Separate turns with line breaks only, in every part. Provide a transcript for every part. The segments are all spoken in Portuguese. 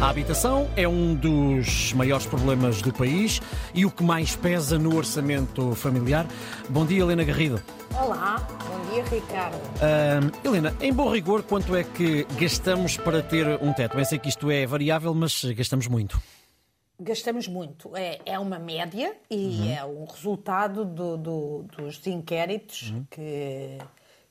A habitação é um dos maiores problemas do país e o que mais pesa no orçamento familiar. Bom dia, Helena Garrido.
Olá, bom dia, Ricardo.
Uh, Helena, em bom rigor, quanto é que gastamos para ter um teto? Bem, sei que isto é variável, mas gastamos muito.
Gastamos muito. É, é uma média e uhum. é um resultado do, do, dos inquéritos uhum. que,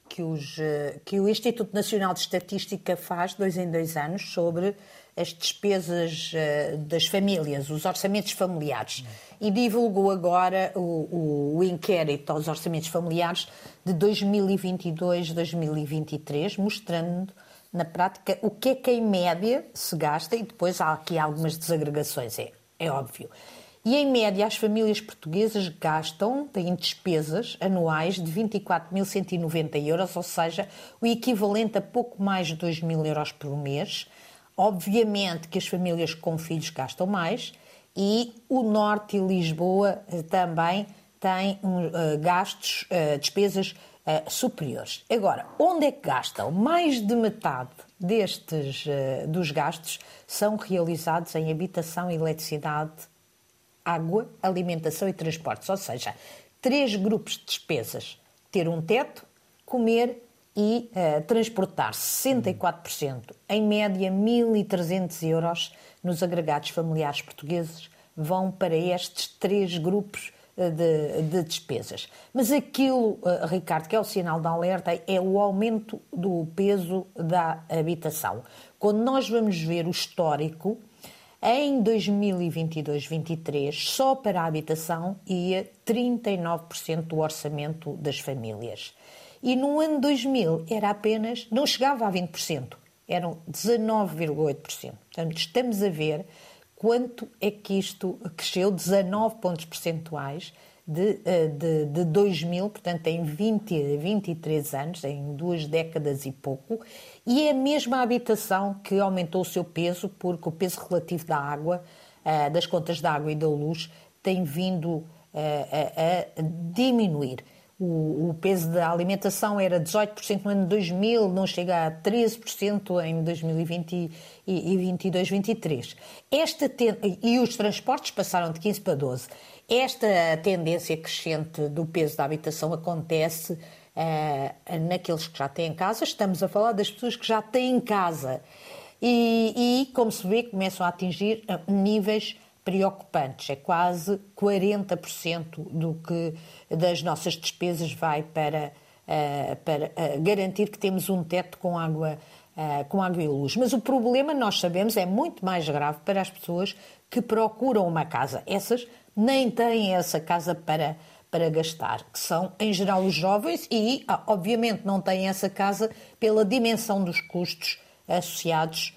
que, os, que o Instituto Nacional de Estatística faz dois em dois anos sobre as despesas uh, das famílias, os orçamentos familiares. E divulgou agora o, o, o inquérito aos orçamentos familiares de 2022-2023, mostrando na prática o que é que em média se gasta e depois há aqui algumas desagregações, é, é óbvio. E em média as famílias portuguesas gastam, têm despesas anuais de 24.190 euros, ou seja, o equivalente a pouco mais de 2 mil euros por mês, Obviamente que as famílias com filhos gastam mais e o Norte e Lisboa eh, também têm uh, gastos, uh, despesas superiores. Agora, onde é que gastam? Mais de metade destes dos gastos são realizados em habitação, eletricidade, água, alimentação e transportes. Ou seja, três grupos de despesas: ter um teto, comer e uh, transportar 64%, em média 1.300 euros, nos agregados familiares portugueses, vão para estes três grupos uh, de, de, despesas. Mas aquilo, uh, Ricardo, que é o sinal de alerta, é o aumento do peso da habitação. Quando nós vamos ver o histórico, em 2022-23, só para a habitação ia 39% do orçamento das famílias e no ano 2000 era apenas, não chegava a 20%, eram 19,8%. Portanto, estamos a ver quanto é que isto cresceu, 19 pontos percentuais de, eh, de, de 2000, portanto, em 20, 23 anos, em duas décadas e pouco, e é a mesma habitação que aumentou o seu peso, porque o peso relativo da água, eh, das contas da água e da luz, tem vindo eh, a, a diminuir o, o, peso da alimentação era 18% no ano 2000, não chega a 13% em 2020 e 22, 23. Esta ten... e os transportes passaram de 15 para 12. Esta tendência crescente do peso da habitação acontece uh, naqueles que já têm casa. Estamos a falar das pessoas que já têm casa e, e como se vê, começam a atingir eh, níveis preocupantes. É quase 40% do que das nossas despesas vai para, uh, para uh, garantir que temos um teto com água, uh, com água e luz. Mas o problema, nós sabemos, é muito mais grave para as pessoas que procuram uma casa. Essas nem têm essa casa para, para gastar, que são, em geral, os jovens e, ah, obviamente, não têm essa casa pela dimensão dos custos associados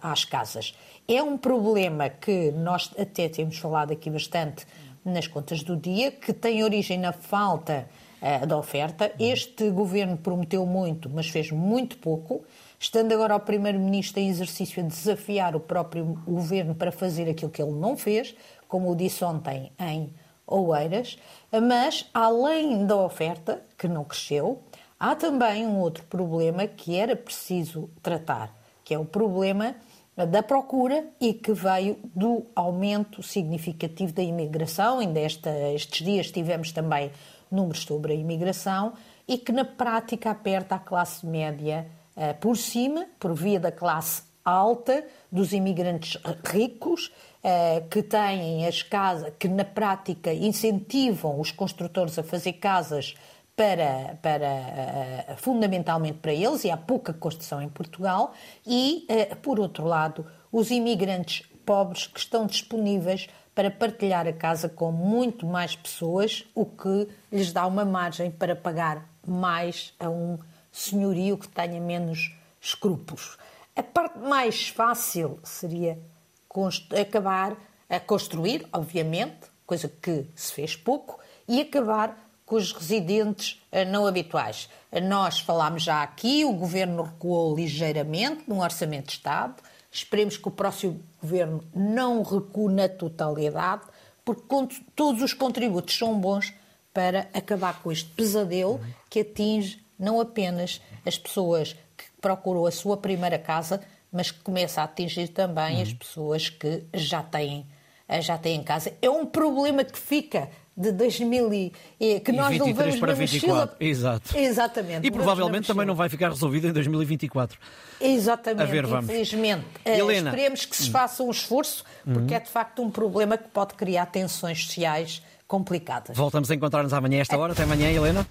às casas. É um problema que nós até temos falado aqui bastante nas contas do dia, que tem origem na falta uh, da oferta. Este governo prometeu muito, mas fez muito pouco. Estando agora o Primeiro-Ministro em exercício a desafiar o próprio governo para fazer aquilo que ele não fez, como o disse ontem em Oeiras. Mas, além da oferta, que não cresceu, há também um outro problema que era preciso tratar, que é o problema da procura e que veio do aumento significativo da imigração. Ainda esta, estes dias tivemos também números sobre a imigração e que na prática aperta a classe média uh, por cima, por via da classe alta, dos imigrantes ricos, uh, que têm as casas, que na prática incentivam os construtores a fazer casas para, para uh, fundamentalmente para eles, e há pouca construção em Portugal, e, uh, por outro lado, os imigrantes pobres que estão disponíveis para partilhar a casa com muito mais pessoas, o que lhes dá uma margem para pagar mais a um senhorio que tenha menos escrúpulos. A parte mais fácil seria acabar a construir, obviamente, coisa que se fez pouco, e acabar com os residentes eh, não habituais. Nós falámos já aqui, o Governo recuou ligeiramente no Orçamento de Estado. Esperemos que o próximo Governo não recue na totalidade, porque todos os contributos são bons para acabar com este pesadelo que atinge não apenas as pessoas que procuram a sua primeira casa, mas que começa a atingir também as pessoas que já têm, eh, já têm casa. É um problema que fica de 2000 e, que nós
e 23 para 24. Mochila. Exato.
Exatamente.
E provavelmente também não vai ficar resolvido em 2024.
Exatamente. A ver, vamos. Infelizmente. Eh, Helena. Esperemos que se faça um esforço, porque uhum. é de facto um problema que pode criar tensões sociais complicadas.
Voltamos a encontrar-nos amanhã a esta hora. Até amanhã, Helena.